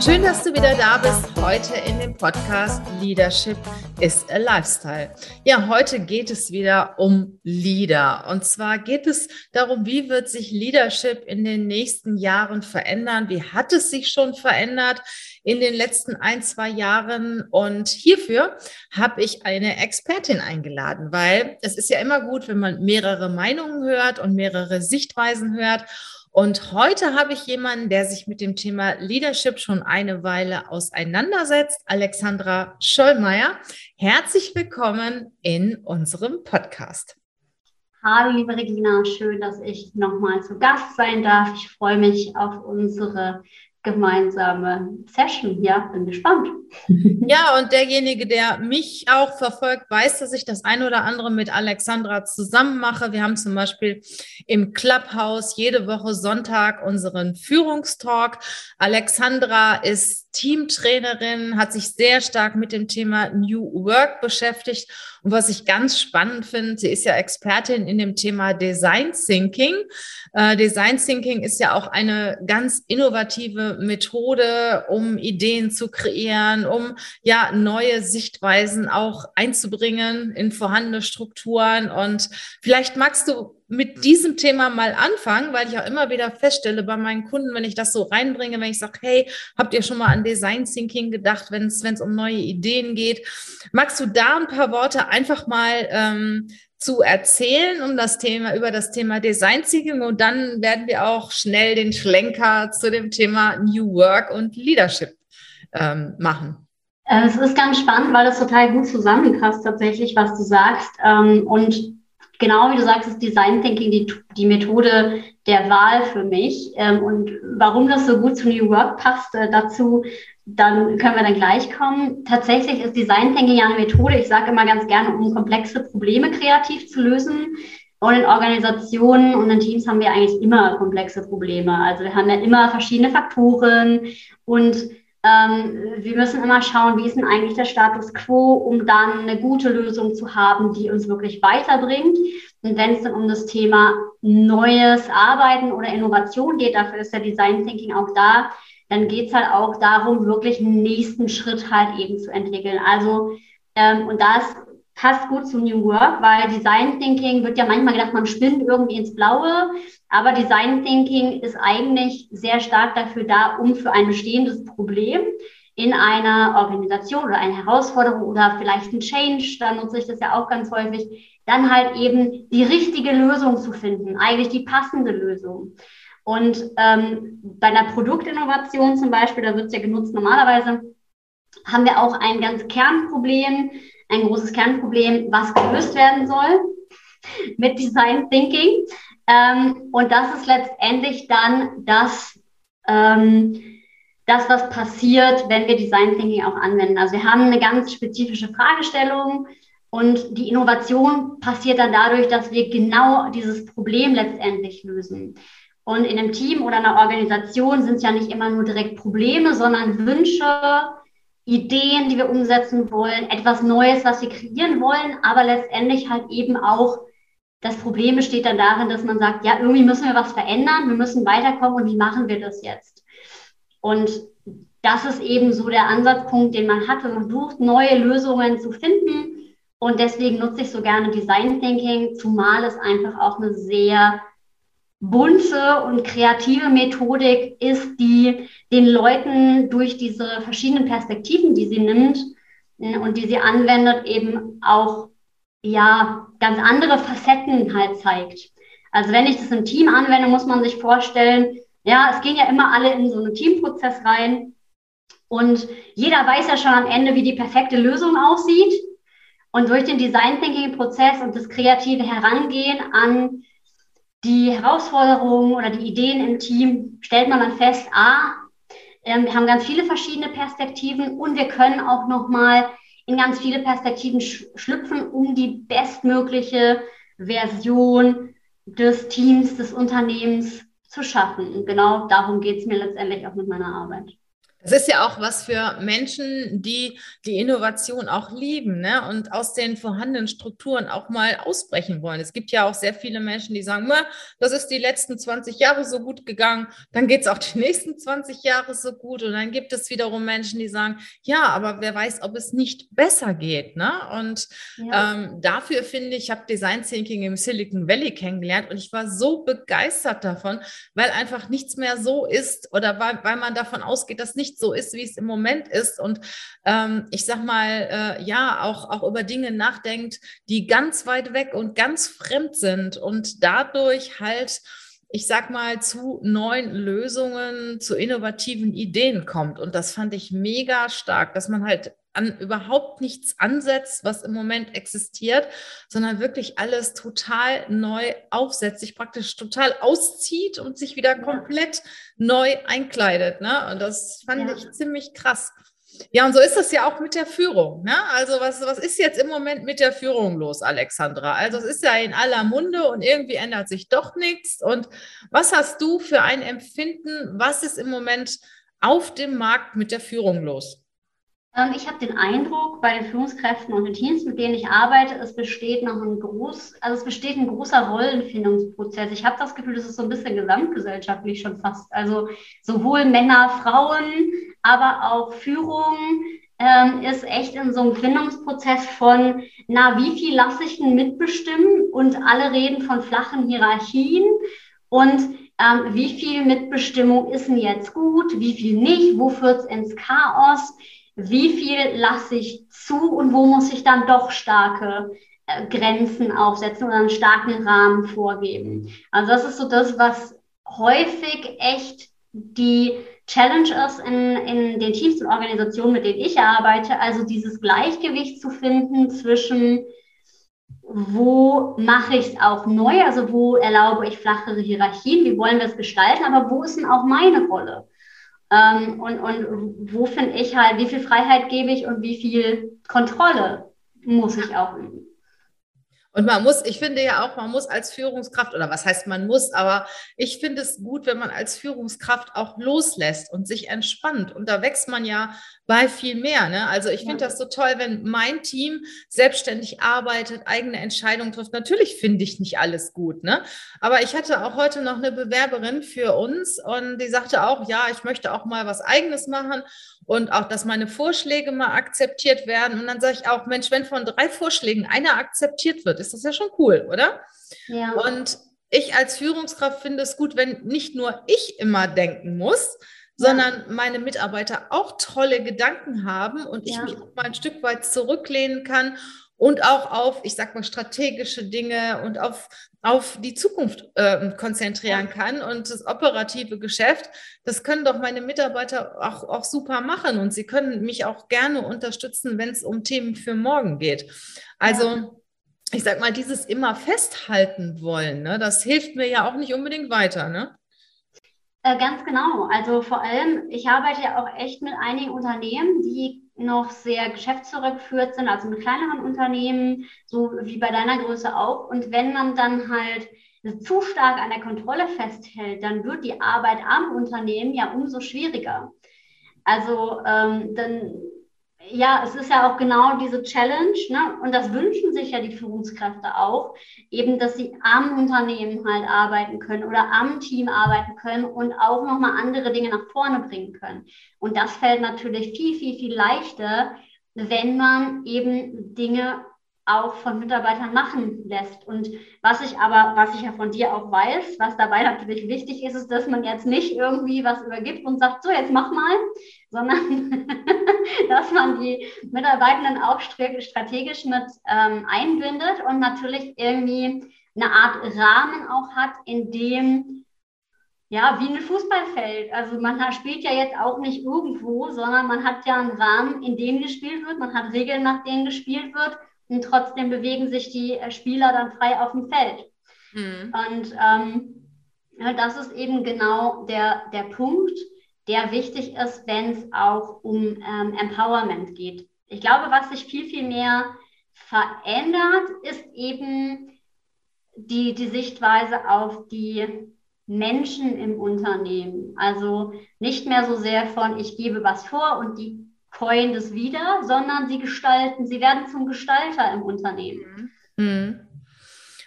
Schön, dass du wieder da bist heute in dem Podcast Leadership is a Lifestyle. Ja, heute geht es wieder um Leader. Und zwar geht es darum, wie wird sich Leadership in den nächsten Jahren verändern? Wie hat es sich schon verändert in den letzten ein, zwei Jahren? Und hierfür habe ich eine Expertin eingeladen, weil es ist ja immer gut, wenn man mehrere Meinungen hört und mehrere Sichtweisen hört. Und heute habe ich jemanden, der sich mit dem Thema Leadership schon eine Weile auseinandersetzt, Alexandra Schollmeier. Herzlich willkommen in unserem Podcast. Hallo, liebe Regina, schön, dass ich nochmal zu Gast sein darf. Ich freue mich auf unsere gemeinsame Session. Ja, bin gespannt. Ja, und derjenige, der mich auch verfolgt, weiß, dass ich das eine oder andere mit Alexandra zusammen mache. Wir haben zum Beispiel im Clubhouse jede Woche Sonntag unseren Führungstalk. Alexandra ist Teamtrainerin, hat sich sehr stark mit dem Thema New Work beschäftigt. Und was ich ganz spannend finde, sie ist ja Expertin in dem Thema Design Thinking. Äh, Design Thinking ist ja auch eine ganz innovative Methode, um Ideen zu kreieren, um ja neue Sichtweisen auch einzubringen in vorhandene Strukturen. Und vielleicht magst du mit diesem Thema mal anfangen, weil ich auch immer wieder feststelle bei meinen Kunden, wenn ich das so reinbringe, wenn ich sage, hey, habt ihr schon mal an Design Thinking gedacht, wenn es um neue Ideen geht? Magst du da ein paar Worte einfach mal ähm, zu erzählen um das Thema, über das Thema Design Thinking und dann werden wir auch schnell den Schlenker zu dem Thema New Work und Leadership ähm, machen. Äh, es ist ganz spannend, weil das total gut zusammenpasst tatsächlich, was du sagst. Ähm, und genau wie du sagst, ist Design Thinking die, die Methode der Wahl für mich. Ähm, und warum das so gut zu New Work passt, äh, dazu dann können wir dann gleich kommen. Tatsächlich ist Design Thinking ja eine Methode, ich sage immer ganz gerne, um komplexe Probleme kreativ zu lösen. Und in Organisationen und in Teams haben wir eigentlich immer komplexe Probleme. Also wir haben ja immer verschiedene Faktoren und ähm, wir müssen immer schauen, wie ist denn eigentlich der Status quo, um dann eine gute Lösung zu haben, die uns wirklich weiterbringt. Und wenn es dann um das Thema neues Arbeiten oder Innovation geht, dafür ist der Design Thinking auch da, dann geht es halt auch darum, wirklich einen nächsten Schritt halt eben zu entwickeln. Also, ähm, und das passt gut zu New Work, weil Design Thinking wird ja manchmal gedacht, man spinnt irgendwie ins Blaue. Aber Design Thinking ist eigentlich sehr stark dafür da, um für ein bestehendes Problem in einer Organisation oder eine Herausforderung oder vielleicht ein Change, da nutze ich das ja auch ganz häufig, dann halt eben die richtige Lösung zu finden, eigentlich die passende Lösung. Und ähm, bei einer Produktinnovation zum Beispiel, da wird es ja genutzt normalerweise, haben wir auch ein ganz Kernproblem, ein großes Kernproblem, was gelöst werden soll mit Design Thinking. Ähm, und das ist letztendlich dann das, ähm, das, was passiert, wenn wir Design Thinking auch anwenden. Also wir haben eine ganz spezifische Fragestellung und die Innovation passiert dann dadurch, dass wir genau dieses Problem letztendlich lösen. Und in einem Team oder einer Organisation sind es ja nicht immer nur direkt Probleme, sondern Wünsche, Ideen, die wir umsetzen wollen, etwas Neues, was wir kreieren wollen, aber letztendlich halt eben auch das Problem besteht dann darin, dass man sagt, ja, irgendwie müssen wir was verändern, wir müssen weiterkommen und wie machen wir das jetzt? Und das ist eben so der Ansatzpunkt, den man hat, wenn man versucht, neue Lösungen zu finden. Und deswegen nutze ich so gerne Design Thinking, zumal es einfach auch eine sehr bunte und kreative Methodik ist, die den Leuten durch diese verschiedenen Perspektiven, die sie nimmt und die sie anwendet, eben auch ja, ganz andere Facetten halt zeigt. Also wenn ich das im Team anwende, muss man sich vorstellen, ja, es gehen ja immer alle in so einen Teamprozess rein und jeder weiß ja schon am Ende, wie die perfekte Lösung aussieht. Und durch den Design Thinking Prozess und das kreative Herangehen an die Herausforderungen oder die Ideen im Team stellt man dann fest, ah, äh, wir haben ganz viele verschiedene Perspektiven und wir können auch noch mal in ganz viele Perspektiven sch schlüpfen, um die bestmögliche Version des Teams, des Unternehmens zu schaffen. Und genau darum geht es mir letztendlich auch mit meiner Arbeit. Es ist ja auch was für Menschen, die die Innovation auch lieben ne? und aus den vorhandenen Strukturen auch mal ausbrechen wollen. Es gibt ja auch sehr viele Menschen, die sagen, das ist die letzten 20 Jahre so gut gegangen, dann geht es auch die nächsten 20 Jahre so gut. Und dann gibt es wiederum Menschen, die sagen, ja, aber wer weiß, ob es nicht besser geht. Ne? Und ja. ähm, dafür finde ich, ich habe Design Thinking im Silicon Valley kennengelernt und ich war so begeistert davon, weil einfach nichts mehr so ist oder weil, weil man davon ausgeht, dass nicht nicht so ist, wie es im Moment ist und ähm, ich sag mal, äh, ja, auch, auch über Dinge nachdenkt, die ganz weit weg und ganz fremd sind und dadurch halt ich sag mal, zu neuen Lösungen, zu innovativen Ideen kommt. Und das fand ich mega stark, dass man halt an überhaupt nichts ansetzt, was im Moment existiert, sondern wirklich alles total neu aufsetzt, sich praktisch total auszieht und sich wieder komplett neu einkleidet. Ne? Und das fand ja. ich ziemlich krass. Ja, und so ist das ja auch mit der Führung. Ne? Also was, was ist jetzt im Moment mit der Führung los, Alexandra? Also es ist ja in aller Munde und irgendwie ändert sich doch nichts. Und was hast du für ein Empfinden? Was ist im Moment auf dem Markt mit der Führung los? Ähm, ich habe den Eindruck, bei den Führungskräften und den Teams, mit denen ich arbeite, es besteht noch ein groß, also es besteht ein großer Rollenfindungsprozess. Ich habe das Gefühl, das ist so ein bisschen gesamtgesellschaftlich schon fast. Also sowohl Männer, Frauen, aber auch Führung ähm, ist echt in so einem Findungsprozess von, na, wie viel lasse ich denn mitbestimmen? Und alle reden von flachen Hierarchien und ähm, wie viel Mitbestimmung ist denn jetzt gut, wie viel nicht, wo führt es ins Chaos, wie viel lasse ich zu und wo muss ich dann doch starke äh, Grenzen aufsetzen oder einen starken Rahmen vorgeben. Also das ist so das, was häufig echt die Challenge ist in, in den Teams und Organisationen, mit denen ich arbeite, also dieses Gleichgewicht zu finden zwischen wo mache ich es auch neu, also wo erlaube ich flachere Hierarchien, wie wollen wir es gestalten, aber wo ist denn auch meine Rolle? Ähm, und, und wo finde ich halt, wie viel Freiheit gebe ich und wie viel Kontrolle muss ich auch üben? Und man muss, ich finde ja auch, man muss als Führungskraft, oder was heißt man muss, aber ich finde es gut, wenn man als Führungskraft auch loslässt und sich entspannt. Und da wächst man ja bei viel mehr. Ne? Also ich finde ja. das so toll, wenn mein Team selbstständig arbeitet, eigene Entscheidungen trifft. Natürlich finde ich nicht alles gut, ne? Aber ich hatte auch heute noch eine Bewerberin für uns und die sagte auch, ja, ich möchte auch mal was eigenes machen und auch, dass meine Vorschläge mal akzeptiert werden. Und dann sage ich auch, Mensch, wenn von drei Vorschlägen einer akzeptiert wird, ist das ja schon cool, oder? Ja. Und ich als Führungskraft finde es gut, wenn nicht nur ich immer denken muss, ja. sondern meine Mitarbeiter auch tolle Gedanken haben und ich ja. mich auch mal ein Stück weit zurücklehnen kann und auch auf, ich sag mal, strategische Dinge und auf, auf die Zukunft äh, konzentrieren kann. Und das operative Geschäft, das können doch meine Mitarbeiter auch, auch super machen. Und sie können mich auch gerne unterstützen, wenn es um Themen für morgen geht. Also, ich sag mal, dieses immer festhalten wollen, ne, das hilft mir ja auch nicht unbedingt weiter. Ne? Äh, ganz genau. Also vor allem, ich arbeite ja auch echt mit einigen Unternehmen, die noch sehr geschäftszurückgeführt sind, also mit kleineren Unternehmen, so wie bei deiner Größe auch. Und wenn man dann halt zu stark an der Kontrolle festhält, dann wird die Arbeit am Unternehmen ja umso schwieriger. Also ähm, dann ja, es ist ja auch genau diese Challenge, ne? und das wünschen sich ja die Führungskräfte auch, eben, dass sie am Unternehmen halt arbeiten können oder am Team arbeiten können und auch nochmal andere Dinge nach vorne bringen können. Und das fällt natürlich viel, viel, viel leichter, wenn man eben Dinge auch von Mitarbeitern machen lässt. Und was ich aber, was ich ja von dir auch weiß, was dabei natürlich wichtig ist, ist, dass man jetzt nicht irgendwie was übergibt und sagt, so, jetzt mach mal, sondern dass man die Mitarbeitenden auch strategisch mit ähm, einbindet und natürlich irgendwie eine Art Rahmen auch hat, in dem ja, wie ein Fußballfeld. Also man spielt ja jetzt auch nicht irgendwo, sondern man hat ja einen Rahmen, in dem gespielt wird. Man hat Regeln, nach denen gespielt wird und trotzdem bewegen sich die äh, Spieler dann frei auf dem Feld. Mhm. Und ähm, das ist eben genau der, der Punkt, der wichtig ist, wenn es auch um ähm, Empowerment geht. ich glaube, was sich viel, viel mehr verändert, ist eben die, die Sichtweise auf die Menschen im Unternehmen. Also nicht mehr so sehr von, ich gebe was vor und die coin das wieder, sondern sie gestalten, sie werden zum Gestalter im Unternehmen. Mhm.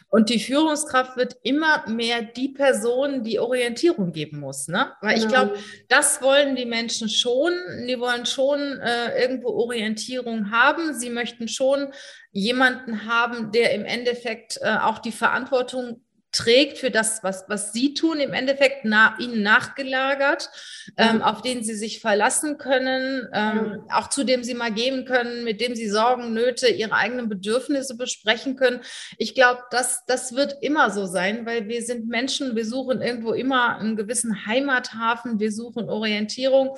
Und die Führungskraft wird immer mehr die Person, die Orientierung geben muss. Ne? Weil genau. ich glaube, das wollen die Menschen schon. Die wollen schon äh, irgendwo Orientierung haben. Sie möchten schon jemanden haben, der im Endeffekt äh, auch die Verantwortung trägt für das, was, was sie tun, im Endeffekt na, ihnen nachgelagert, ähm, auf den sie sich verlassen können, ähm, auch zu dem sie mal gehen können, mit dem sie Sorgen, Nöte, ihre eigenen Bedürfnisse besprechen können. Ich glaube, das, das wird immer so sein, weil wir sind Menschen, wir suchen irgendwo immer einen gewissen Heimathafen, wir suchen Orientierung.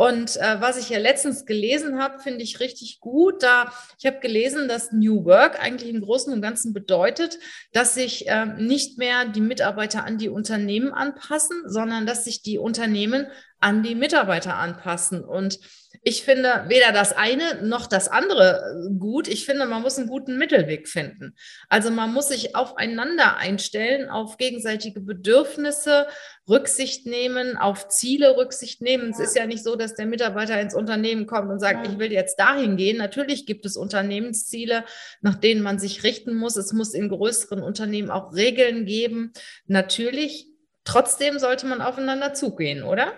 Und äh, was ich ja letztens gelesen habe, finde ich richtig gut. Da ich habe gelesen, dass New Work eigentlich im Großen und Ganzen bedeutet, dass sich äh, nicht mehr die Mitarbeiter an die Unternehmen anpassen, sondern dass sich die Unternehmen an die Mitarbeiter anpassen. Und ich finde weder das eine noch das andere äh, gut. Ich finde, man muss einen guten Mittelweg finden. Also man muss sich aufeinander einstellen, auf gegenseitige Bedürfnisse Rücksicht nehmen, auf Ziele Rücksicht nehmen. Es ist ja nicht so, dass der Mitarbeiter ins Unternehmen kommt und sagt, ich will jetzt dahin gehen. Natürlich gibt es Unternehmensziele, nach denen man sich richten muss. Es muss in größeren Unternehmen auch Regeln geben. Natürlich, trotzdem sollte man aufeinander zugehen, oder?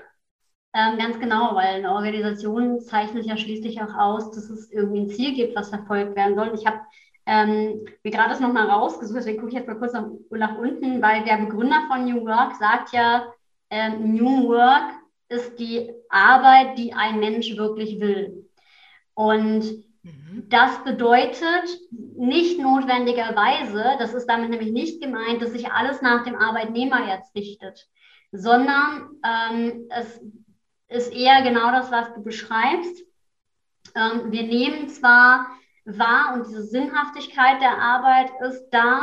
Ähm, ganz genau, weil eine Organisation zeichnet ja schließlich auch aus, dass es irgendwie ein Ziel gibt, was verfolgt werden soll. Ich habe ähm, mir gerade das nochmal rausgesucht, deswegen gucke ich jetzt mal kurz nach, nach, unten, weil der Begründer von New Work sagt ja, ähm, New Work ist die Arbeit, die ein Mensch wirklich will. Und mhm. das bedeutet nicht notwendigerweise, das ist damit nämlich nicht gemeint, dass sich alles nach dem Arbeitnehmer jetzt richtet, sondern ähm, es ist eher genau das, was du beschreibst. Ähm, wir nehmen zwar wahr und diese Sinnhaftigkeit der Arbeit ist da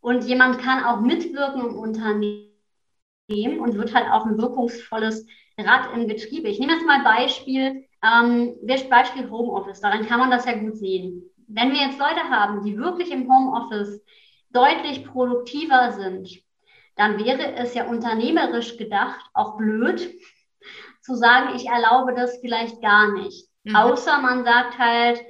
und jemand kann auch mitwirken im Unternehmen und wird halt auch ein wirkungsvolles Rad im Betrieb. Ich nehme jetzt mal Beispiel, ähm, Beispiel Homeoffice, daran kann man das ja gut sehen. Wenn wir jetzt Leute haben, die wirklich im Homeoffice deutlich produktiver sind, dann wäre es ja unternehmerisch gedacht auch blöd, zu sagen, ich erlaube das vielleicht gar nicht. Mhm. Außer man sagt halt,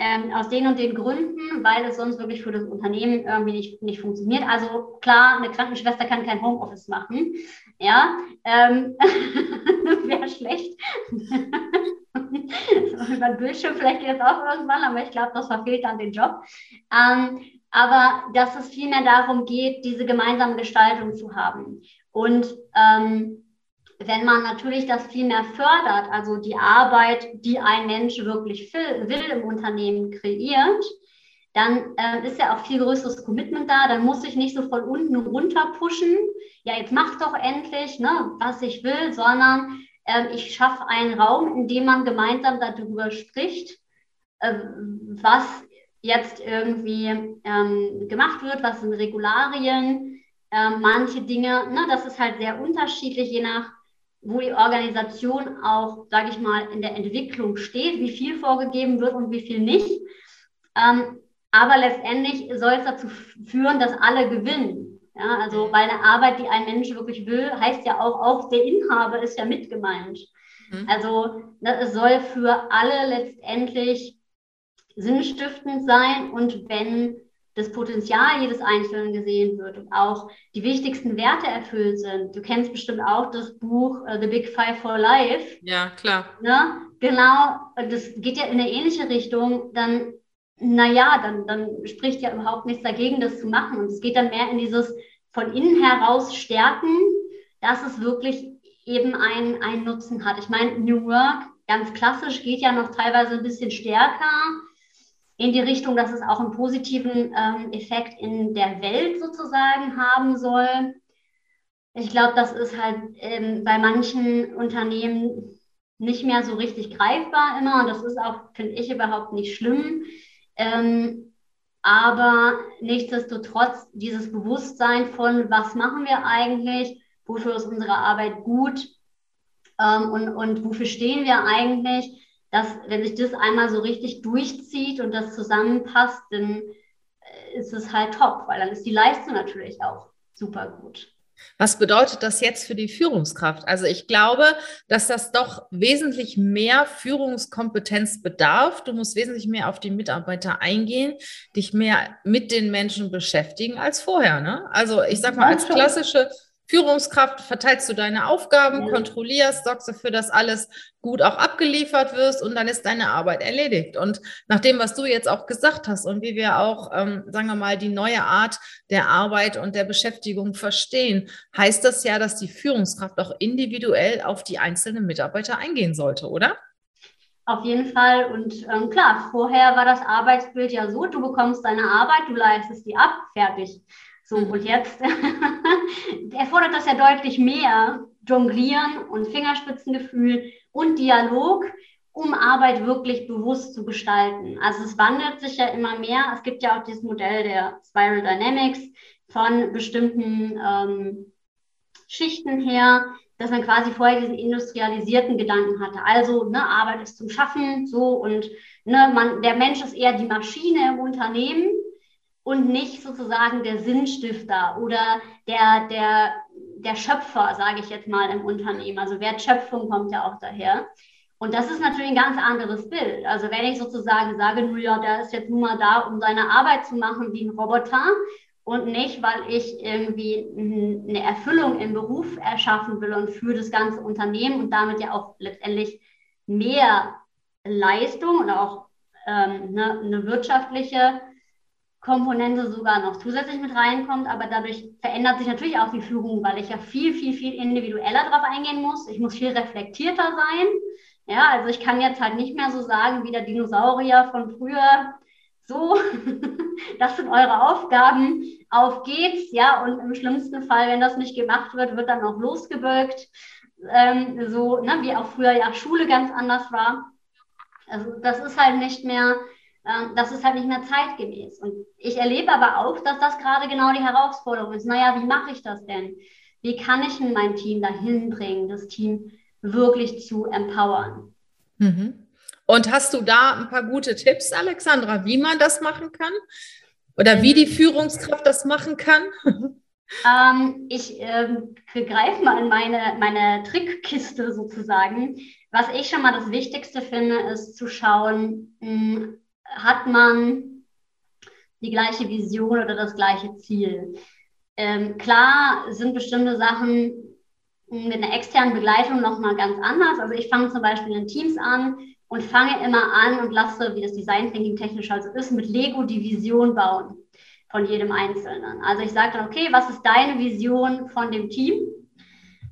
ähm, aus den und den Gründen, weil es sonst wirklich für das Unternehmen irgendwie nicht, nicht funktioniert. Also klar, eine Krankenschwester kann kein Homeoffice machen. Ja, ähm, wäre schlecht. Über Bildschirm vielleicht geht es auch irgendwann, aber ich glaube, das verfehlt dann den Job. Ähm, aber dass es vielmehr darum geht, diese gemeinsame Gestaltung zu haben. Und ähm, wenn man natürlich das viel mehr fördert, also die Arbeit, die ein Mensch wirklich will, im Unternehmen kreiert, dann äh, ist ja auch viel größeres Commitment da. Dann muss ich nicht so von unten runter pushen. Ja, jetzt mach doch endlich, ne, was ich will, sondern äh, ich schaffe einen Raum, in dem man gemeinsam darüber spricht, äh, was jetzt irgendwie ähm, gemacht wird, was sind Regularien, ähm, manche Dinge, ne, das ist halt sehr unterschiedlich, je nach wo die Organisation auch, sage ich mal, in der Entwicklung steht, wie viel vorgegeben wird und wie viel nicht. Ähm, aber letztendlich soll es dazu führen, dass alle gewinnen. Ja, also weil eine Arbeit, die ein Mensch wirklich will, heißt ja auch, auch der Inhaber ist ja mit gemeint. Mhm. Also es soll für alle letztendlich sinnstiftend sein und wenn das Potenzial jedes Einzelnen gesehen wird und auch die wichtigsten Werte erfüllt sind. Du kennst bestimmt auch das Buch uh, The Big Five for Life. Ja, klar. Ne? Genau, das geht ja in eine ähnliche Richtung. Dann, naja, dann, dann spricht ja überhaupt nichts dagegen, das zu machen. Und es geht dann mehr in dieses von innen heraus stärken, dass es wirklich eben einen, einen Nutzen hat. Ich meine, New Work, ganz klassisch, geht ja noch teilweise ein bisschen stärker in die Richtung, dass es auch einen positiven ähm, Effekt in der Welt sozusagen haben soll. Ich glaube, das ist halt ähm, bei manchen Unternehmen nicht mehr so richtig greifbar immer und das ist auch, finde ich, überhaupt nicht schlimm. Ähm, aber nichtsdestotrotz dieses Bewusstsein von, was machen wir eigentlich, wofür ist unsere Arbeit gut ähm, und, und wofür stehen wir eigentlich, dass wenn sich das einmal so richtig durchzieht und das zusammenpasst, dann äh, ist es halt top, weil dann ist die Leistung natürlich auch super gut. Was bedeutet das jetzt für die Führungskraft? Also ich glaube, dass das doch wesentlich mehr Führungskompetenz bedarf. Du musst wesentlich mehr auf die Mitarbeiter eingehen, dich mehr mit den Menschen beschäftigen als vorher. Ne? Also ich sag mal, als klassische Führungskraft verteilst du deine Aufgaben, ja. kontrollierst, sorgst dafür, dass alles gut auch abgeliefert wirst und dann ist deine Arbeit erledigt. Und nach dem, was du jetzt auch gesagt hast und wie wir auch, ähm, sagen wir mal, die neue Art der Arbeit und der Beschäftigung verstehen, heißt das ja, dass die Führungskraft auch individuell auf die einzelnen Mitarbeiter eingehen sollte, oder? Auf jeden Fall. Und ähm, klar, vorher war das Arbeitsbild ja so, du bekommst deine Arbeit, du leistest die ab, fertig. So, mhm. und jetzt erfordert das ja deutlich mehr Jonglieren und Fingerspitzengefühl und Dialog, um Arbeit wirklich bewusst zu gestalten. Also es wandelt sich ja immer mehr. Es gibt ja auch dieses Modell der Spiral Dynamics von bestimmten ähm, Schichten her, dass man quasi vorher diesen industrialisierten Gedanken hatte. Also ne, Arbeit ist zum Schaffen, so und ne, man, der Mensch ist eher die Maschine im Unternehmen und nicht sozusagen der Sinnstifter oder der, der, der Schöpfer, sage ich jetzt mal, im Unternehmen. Also Wertschöpfung kommt ja auch daher. Und das ist natürlich ein ganz anderes Bild. Also wenn ich sozusagen sage, nur ja, der ist jetzt nun mal da, um seine Arbeit zu machen wie ein Roboter und nicht, weil ich irgendwie eine Erfüllung im Beruf erschaffen will und für das ganze Unternehmen und damit ja auch letztendlich mehr Leistung und auch ähm, ne, eine wirtschaftliche Komponente sogar noch zusätzlich mit reinkommt, aber dadurch verändert sich natürlich auch die Führung, weil ich ja viel, viel, viel individueller drauf eingehen muss. Ich muss viel reflektierter sein. Ja, also ich kann jetzt halt nicht mehr so sagen wie der Dinosaurier von früher. So, das sind eure Aufgaben. Auf geht's, ja, und im schlimmsten Fall, wenn das nicht gemacht wird, wird dann auch losgebölkt. Ähm, so, ne, wie auch früher ja Schule ganz anders war. Also das ist halt nicht mehr das ist halt nicht mehr zeitgemäß. Und ich erlebe aber auch, dass das gerade genau die Herausforderung ist. Naja, wie mache ich das denn? Wie kann ich mein Team dahin bringen, das Team wirklich zu empowern? Mhm. Und hast du da ein paar gute Tipps, Alexandra, wie man das machen kann? Oder wie die Führungskraft das machen kann? Ähm, ich ähm, greife mal in meine, meine Trickkiste sozusagen. Was ich schon mal das Wichtigste finde, ist zu schauen, hm, hat man die gleiche Vision oder das gleiche Ziel. Ähm, klar sind bestimmte Sachen mit einer externen Begleitung nochmal ganz anders. Also ich fange zum Beispiel in Teams an und fange immer an und lasse, wie das Design Thinking technisch also ist, mit Lego die Vision bauen von jedem Einzelnen. Also ich sage dann, okay, was ist deine Vision von dem Team?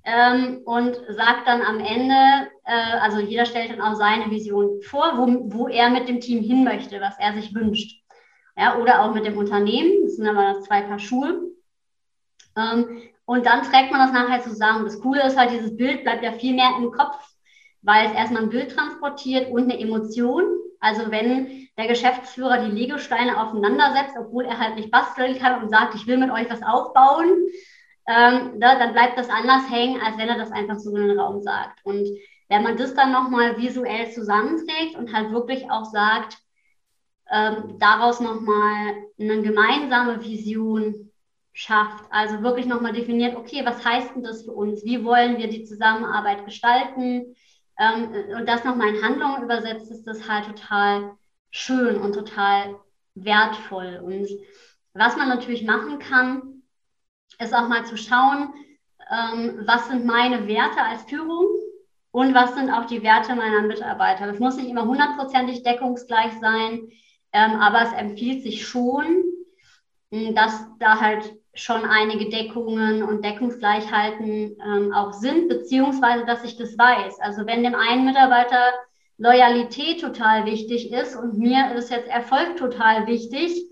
Ähm, und sagt dann am Ende, äh, also jeder stellt dann auch seine Vision vor, wo, wo er mit dem Team hin möchte, was er sich wünscht. Ja, oder auch mit dem Unternehmen, das sind aber zwei Paar Schuhe. Ähm, und dann trägt man das nachher zusammen. Das Coole ist halt, dieses Bild bleibt ja viel mehr im Kopf, weil es erstmal ein Bild transportiert und eine Emotion. Also wenn der Geschäftsführer die Legosteine aufeinander setzt, obwohl er halt nicht basteln kann und sagt, ich will mit euch was aufbauen, ähm, da, dann bleibt das anders hängen, als wenn er das einfach so in den Raum sagt. Und wenn man das dann nochmal visuell zusammenträgt und halt wirklich auch sagt, ähm, daraus nochmal eine gemeinsame Vision schafft, also wirklich nochmal definiert, okay, was heißt denn das für uns? Wie wollen wir die Zusammenarbeit gestalten? Ähm, und das nochmal in Handlungen übersetzt, ist das halt total schön und total wertvoll. Und was man natürlich machen kann, ist auch mal zu schauen, ähm, was sind meine Werte als Führung und was sind auch die Werte meiner Mitarbeiter. Das muss nicht immer hundertprozentig deckungsgleich sein, ähm, aber es empfiehlt sich schon, hm, dass da halt schon einige Deckungen und Deckungsgleichheiten ähm, auch sind, beziehungsweise dass ich das weiß. Also wenn dem einen Mitarbeiter Loyalität total wichtig ist und mir ist jetzt Erfolg total wichtig,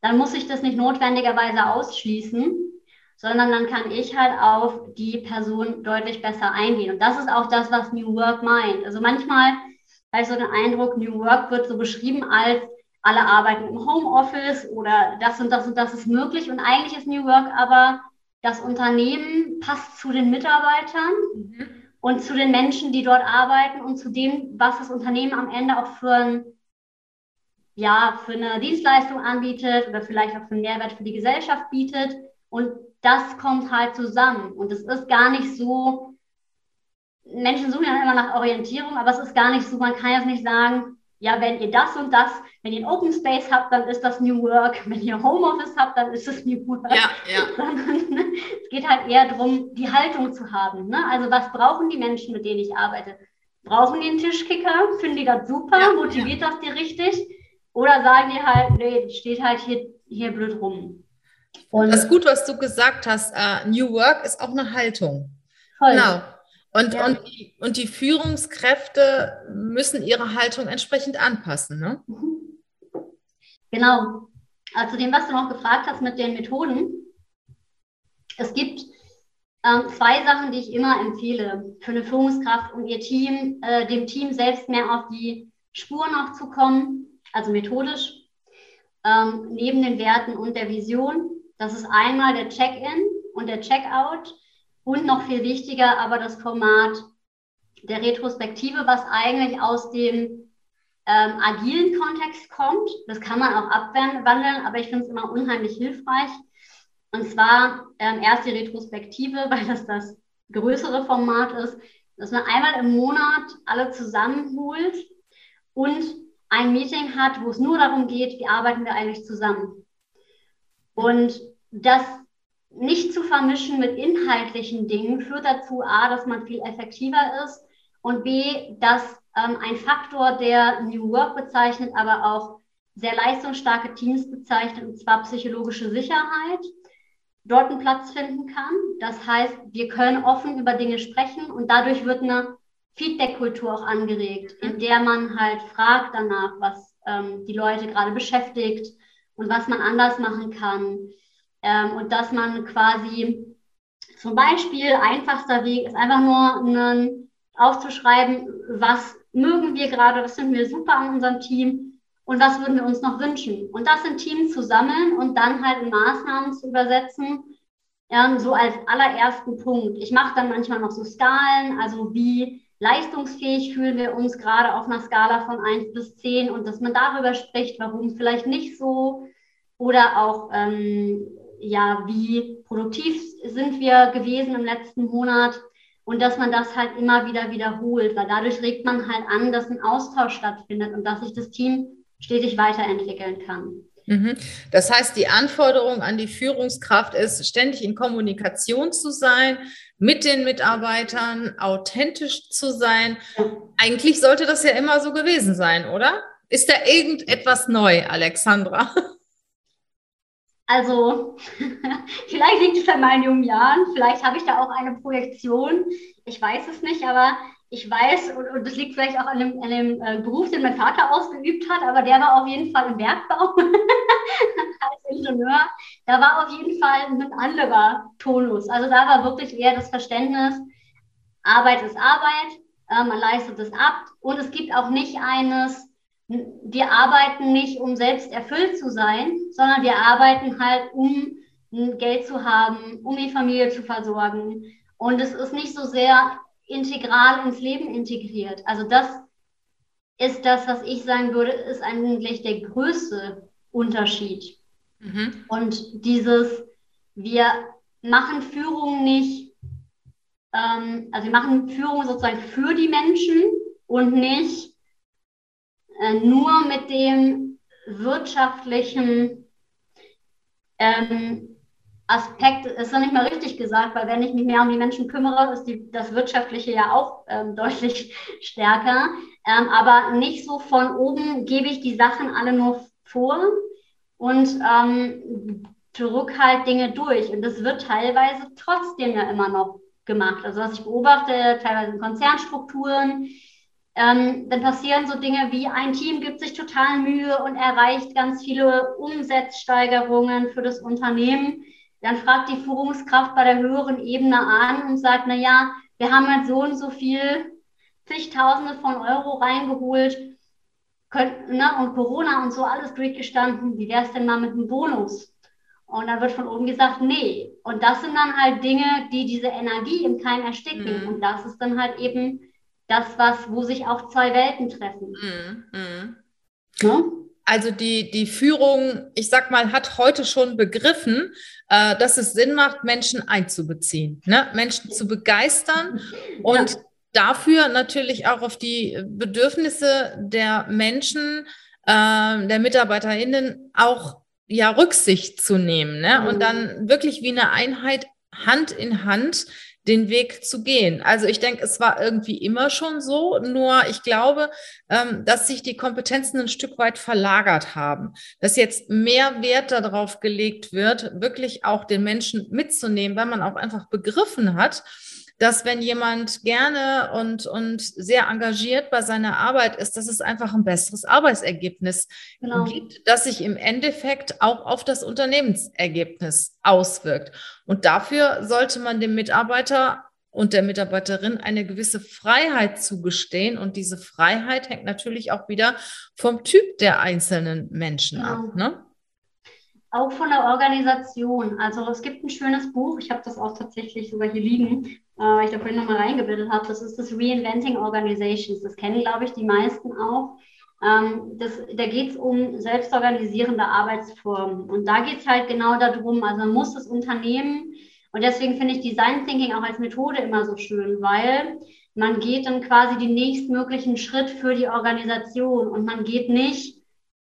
dann muss ich das nicht notwendigerweise ausschließen, sondern dann kann ich halt auf die Person deutlich besser eingehen. Und das ist auch das, was New Work meint. Also manchmal habe ich so den Eindruck, New Work wird so beschrieben als alle arbeiten im Homeoffice oder das und das und das ist möglich. Und eigentlich ist New Work aber das Unternehmen passt zu den Mitarbeitern. Mhm. und zu den Menschen, die dort arbeiten und zu dem, was das Unternehmen am Ende auch für ein ja, für eine Dienstleistung anbietet oder vielleicht auch für einen Mehrwert für die Gesellschaft bietet. Und das kommt halt zusammen. Und es ist gar nicht so, Menschen suchen ja immer nach Orientierung, aber es ist gar nicht so, man kann jetzt nicht sagen, ja, wenn ihr das und das, wenn ihr ein Open Space habt, dann ist das New Work. Wenn ihr Homeoffice habt, dann ist es New Work. Ja, ja. es geht halt eher darum, die Haltung zu haben. Ne? Also was brauchen die Menschen, mit denen ich arbeite? Brauchen die einen Tischkicker? Finden die das super? Ja, Motiviert ja. das die richtig? Oder sagen die halt, nee, steht halt hier, hier blöd rum. Und das ist gut, was du gesagt hast. Uh, New Work ist auch eine Haltung. Voll. Genau. Und, ja. und, die, und die Führungskräfte müssen ihre Haltung entsprechend anpassen. Ne? Mhm. Genau. Also zu dem, was du noch gefragt hast mit den Methoden. Es gibt ähm, zwei Sachen, die ich immer empfehle für eine Führungskraft, um ihr Team, äh, dem Team selbst mehr auf die Spur noch zu kommen, also methodisch, ähm, neben den Werten und der Vision. Das ist einmal der Check-in und der Check-out und noch viel wichtiger, aber das Format der Retrospektive, was eigentlich aus dem ähm, agilen Kontext kommt. Das kann man auch abwandeln, aber ich finde es immer unheimlich hilfreich. Und zwar ähm, erst die Retrospektive, weil das das größere Format ist, dass man einmal im Monat alle zusammenholt und ein Meeting hat, wo es nur darum geht, wie arbeiten wir eigentlich zusammen. Und das nicht zu vermischen mit inhaltlichen Dingen führt dazu, a, dass man viel effektiver ist und b, dass ähm, ein Faktor, der New Work bezeichnet, aber auch sehr leistungsstarke Teams bezeichnet, und zwar psychologische Sicherheit, dort einen Platz finden kann. Das heißt, wir können offen über Dinge sprechen und dadurch wird eine Feedback-Kultur auch angeregt, in der man halt fragt danach, was ähm, die Leute gerade beschäftigt und was man anders machen kann. Ähm, und dass man quasi zum Beispiel einfachster Weg ist einfach nur einen, aufzuschreiben, was mögen wir gerade, was finden wir super an unserem Team und was würden wir uns noch wünschen. Und das in Teams zu sammeln und dann halt in Maßnahmen zu übersetzen, ähm, so als allerersten Punkt. Ich mache dann manchmal noch so Skalen, also wie leistungsfähig fühlen wir uns gerade auf einer Skala von 1 bis 10 und dass man darüber spricht, warum vielleicht nicht so oder auch ähm, ja, wie produktiv sind wir gewesen im letzten Monat und dass man das halt immer wieder wiederholt, weil dadurch regt man halt an, dass ein Austausch stattfindet und dass sich das Team stetig weiterentwickeln kann. Mhm. Das heißt, die Anforderung an die Führungskraft ist, ständig in Kommunikation zu sein, mit den Mitarbeitern, authentisch zu sein. Eigentlich sollte das ja immer so gewesen sein, oder? Ist da irgendetwas neu, Alexandra? Also, vielleicht liegt es an meinen jungen Jahren, vielleicht habe ich da auch eine Projektion, ich weiß es nicht, aber ich weiß, und, und das liegt vielleicht auch an dem, an dem äh, Beruf, den mein Vater ausgeübt hat, aber der war auf jeden Fall im Bergbau als Ingenieur. Da war auf jeden Fall ein anderer Tonus. Also da war wirklich eher das Verständnis, Arbeit ist Arbeit, äh, man leistet es ab und es gibt auch nicht eines, wir arbeiten nicht, um selbst erfüllt zu sein, sondern wir arbeiten halt, um Geld zu haben, um die Familie zu versorgen. Und es ist nicht so sehr integral ins Leben integriert. Also das ist das, was ich sagen würde, ist eigentlich der größte Unterschied. Mhm. Und dieses, wir machen Führung nicht, ähm, also wir machen Führung sozusagen für die Menschen und nicht äh, nur mit dem wirtschaftlichen ähm, Aspekt, ist noch nicht mal richtig gesagt, weil wenn ich mich mehr um die Menschen kümmere, ist die, das Wirtschaftliche ja auch ähm, deutlich stärker. Ähm, aber nicht so von oben gebe ich die Sachen alle nur vor und ähm, drücke halt Dinge durch. Und das wird teilweise trotzdem ja immer noch gemacht. Also was ich beobachte, teilweise in Konzernstrukturen, ähm, dann passieren so Dinge wie ein Team gibt sich total Mühe und erreicht ganz viele Umsatzsteigerungen für das Unternehmen. Dann fragt die Führungskraft bei der höheren Ebene an und sagt, na ja, wir haben halt so und so viel, zigtausende von Euro reingeholt können, ne, und Corona und so alles durchgestanden. Wie wäre es denn mal mit einem Bonus? Und dann wird von oben gesagt, nee. Und das sind dann halt Dinge, die diese Energie im Keim ersticken. Mhm. Und das ist dann halt eben das, was, wo sich auch zwei Welten treffen. Mhm. Mhm. Ja? Also die, die Führung, ich sag mal, hat heute schon begriffen, äh, dass es Sinn macht, Menschen einzubeziehen, ne? Menschen zu begeistern und ja. dafür natürlich auch auf die Bedürfnisse der Menschen, äh, der MitarbeiterInnen auch ja Rücksicht zu nehmen ne? Mhm. und dann wirklich wie eine Einheit Hand in Hand den Weg zu gehen. Also ich denke, es war irgendwie immer schon so, nur ich glaube, ähm, dass sich die Kompetenzen ein Stück weit verlagert haben, dass jetzt mehr Wert darauf gelegt wird, wirklich auch den Menschen mitzunehmen, weil man auch einfach begriffen hat, dass wenn jemand gerne und, und sehr engagiert bei seiner Arbeit ist, dass es einfach ein besseres Arbeitsergebnis genau. gibt, das sich im Endeffekt auch auf das Unternehmensergebnis auswirkt. Und dafür sollte man dem Mitarbeiter und der Mitarbeiterin eine gewisse Freiheit zugestehen. Und diese Freiheit hängt natürlich auch wieder vom Typ der einzelnen Menschen genau. ab. Ne? Auch von der Organisation. Also es gibt ein schönes Buch, ich habe das auch tatsächlich sogar hier liegen, äh, ich da vorhin nochmal reingebildet habe. Das ist das Reinventing Organizations. Das kennen, glaube ich, die meisten auch. Ähm, das, da geht es um selbstorganisierende Arbeitsformen. Und da geht es halt genau darum, also man muss das Unternehmen, und deswegen finde ich Design Thinking auch als Methode immer so schön, weil man geht dann quasi den nächstmöglichen Schritt für die Organisation und man geht nicht,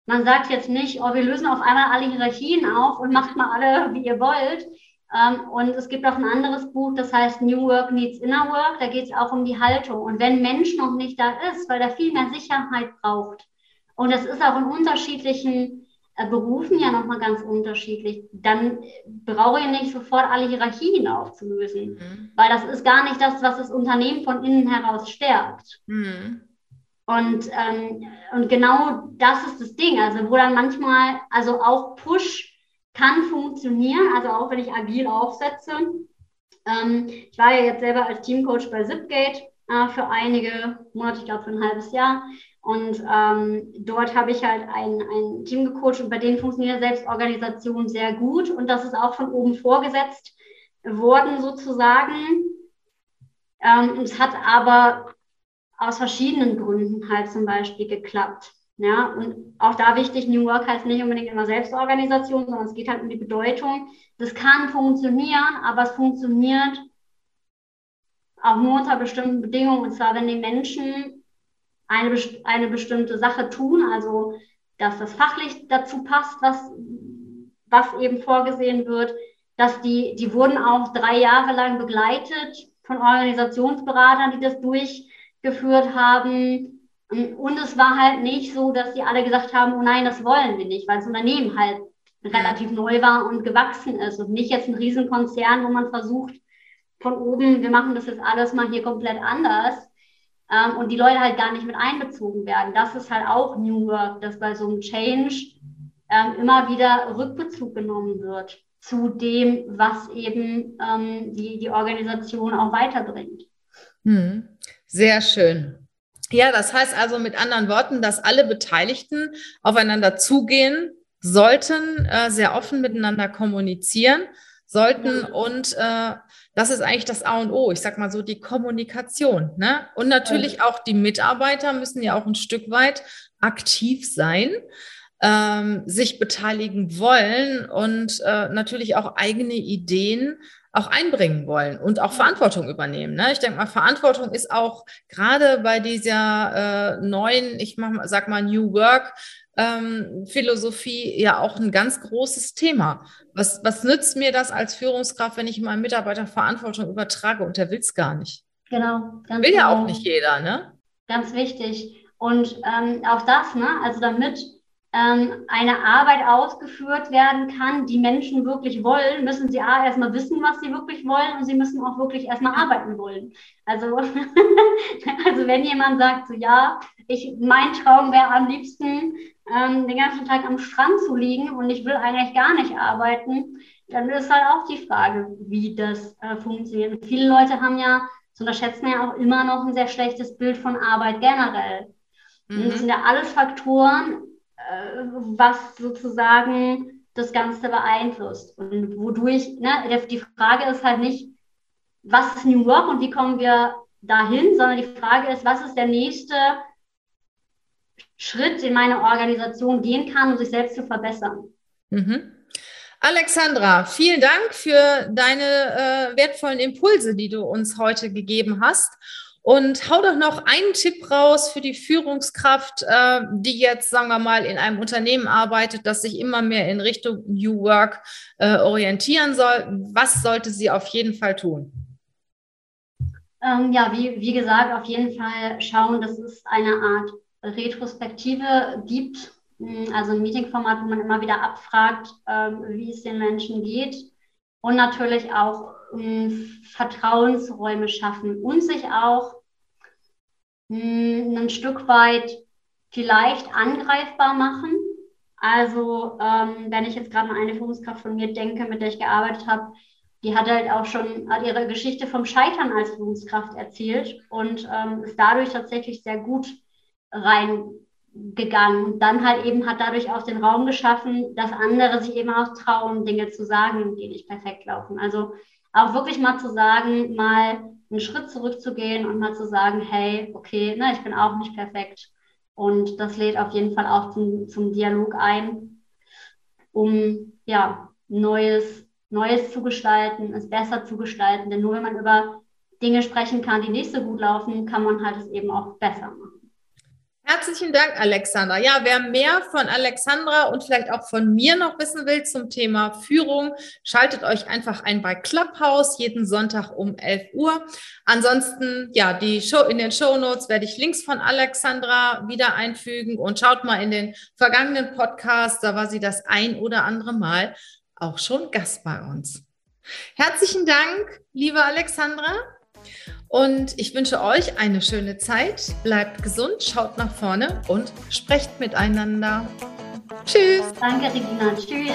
man sagt jetzt nicht, oh, wir lösen auf einmal alle Hierarchien auf und macht mal alle, wie ihr wollt, ähm, und es gibt auch ein anderes Buch, das heißt New Work Needs Inner Work. Da geht es auch um die Haltung. Und wenn Mensch noch nicht da ist, weil er viel mehr Sicherheit braucht, und das ist auch in unterschiedlichen äh, Berufen ja nochmal ganz unterschiedlich, dann brauche ich nicht sofort alle Hierarchien aufzulösen, mhm. weil das ist gar nicht das, was das Unternehmen von innen heraus stärkt. Mhm. Und, ähm, und genau das ist das Ding, also wo dann manchmal, also auch Push kann funktionieren, also auch wenn ich agil aufsetze. Ähm, ich war ja jetzt selber als Teamcoach bei Zipgate äh, für einige Monate, ich glaube für ein halbes Jahr. Und ähm, dort habe ich halt ein, ein Team gecoacht und bei denen funktioniert Selbstorganisation sehr gut. Und das ist auch von oben vorgesetzt worden sozusagen. Ähm, es hat aber aus verschiedenen Gründen halt zum Beispiel geklappt. Ja, und auch da wichtig, New Work heißt nicht unbedingt immer Selbstorganisation, sondern es geht halt um die Bedeutung. Das kann funktionieren, aber es funktioniert auch nur unter bestimmten Bedingungen. Und zwar, wenn die Menschen eine, eine bestimmte Sache tun, also dass das fachlich dazu passt, was, was eben vorgesehen wird, dass die, die wurden auch drei Jahre lang begleitet von Organisationsberatern, die das durchgeführt haben und es war halt nicht so, dass die alle gesagt haben, oh nein, das wollen wir nicht, weil das Unternehmen halt relativ neu war und gewachsen ist und nicht jetzt ein Riesenkonzern, wo man versucht, von oben, wir machen das jetzt alles mal hier komplett anders ähm, und die Leute halt gar nicht mit einbezogen werden. Das ist halt auch New Work, dass bei so einem Change ähm, immer wieder Rückbezug genommen wird zu dem, was eben ähm, die, die Organisation auch weiterbringt. Hm. Sehr schön. Ja, das heißt also mit anderen Worten, dass alle Beteiligten aufeinander zugehen sollten, äh, sehr offen miteinander kommunizieren sollten und äh, das ist eigentlich das A und O. Ich sag mal so die Kommunikation. Ne? Und natürlich auch die Mitarbeiter müssen ja auch ein Stück weit aktiv sein, ähm, sich beteiligen wollen und äh, natürlich auch eigene Ideen auch einbringen wollen und auch Verantwortung übernehmen. Ne? Ich denke mal, Verantwortung ist auch gerade bei dieser äh, neuen, ich mach, sag mal, New Work ähm, Philosophie ja auch ein ganz großes Thema. Was, was nützt mir das als Führungskraft, wenn ich meinem Mitarbeiter Verantwortung übertrage und der will es gar nicht? Genau. Will genau. ja auch nicht jeder, ne? Ganz wichtig. Und ähm, auch das, ne? Also damit eine Arbeit ausgeführt werden kann, die Menschen wirklich wollen, müssen sie A, erstmal wissen, was sie wirklich wollen und sie müssen auch wirklich erstmal arbeiten wollen. Also, also wenn jemand sagt, so ja, ich, mein Traum wäre am liebsten, ähm, den ganzen Tag am Strand zu liegen und ich will eigentlich gar nicht arbeiten, dann ist halt auch die Frage, wie das äh, funktioniert. Und viele Leute haben ja, das unterschätzen ja auch immer noch ein sehr schlechtes Bild von Arbeit generell. Mhm. Das sind ja alles Faktoren, was sozusagen das Ganze beeinflusst. Und wodurch, ne, die Frage ist halt nicht, was ist New Work und wie kommen wir dahin, sondern die Frage ist, was ist der nächste Schritt, den meine Organisation gehen kann, um sich selbst zu verbessern. Mhm. Alexandra, vielen Dank für deine äh, wertvollen Impulse, die du uns heute gegeben hast. Und hau doch noch einen Tipp raus für die Führungskraft, äh, die jetzt, sagen wir mal, in einem Unternehmen arbeitet, das sich immer mehr in Richtung New Work äh, orientieren soll. Was sollte sie auf jeden Fall tun? Ähm, ja, wie, wie gesagt, auf jeden Fall schauen, dass es eine Art Retrospektive gibt. Hm, also ein Meetingformat, wo man immer wieder abfragt, ähm, wie es den Menschen geht. Und natürlich auch Vertrauensräume schaffen und sich auch hm, ein Stück weit vielleicht angreifbar machen. Also ähm, wenn ich jetzt gerade an eine Führungskraft von mir denke, mit der ich gearbeitet habe, die hat halt auch schon ihre Geschichte vom Scheitern als Führungskraft erzählt und ähm, ist dadurch tatsächlich sehr gut reingegangen. Dann halt eben hat dadurch auch den Raum geschaffen, dass andere sich eben auch trauen, Dinge zu sagen, die nicht perfekt laufen. Also auch wirklich mal zu sagen, mal einen Schritt zurückzugehen und mal zu sagen, hey, okay, ne, ich bin auch nicht perfekt. Und das lädt auf jeden Fall auch zum, zum Dialog ein, um ja, Neues, Neues zu gestalten, es besser zu gestalten. Denn nur wenn man über Dinge sprechen kann, die nicht so gut laufen, kann man halt es eben auch besser machen. Herzlichen Dank, Alexandra. Ja, wer mehr von Alexandra und vielleicht auch von mir noch wissen will zum Thema Führung, schaltet euch einfach ein bei Clubhouse jeden Sonntag um 11 Uhr. Ansonsten, ja, die Show in den Show Notes werde ich Links von Alexandra wieder einfügen und schaut mal in den vergangenen Podcast. Da war sie das ein oder andere Mal auch schon Gast bei uns. Herzlichen Dank, liebe Alexandra. Und ich wünsche euch eine schöne Zeit. Bleibt gesund, schaut nach vorne und sprecht miteinander. Tschüss. Danke, Regina. Tschüss.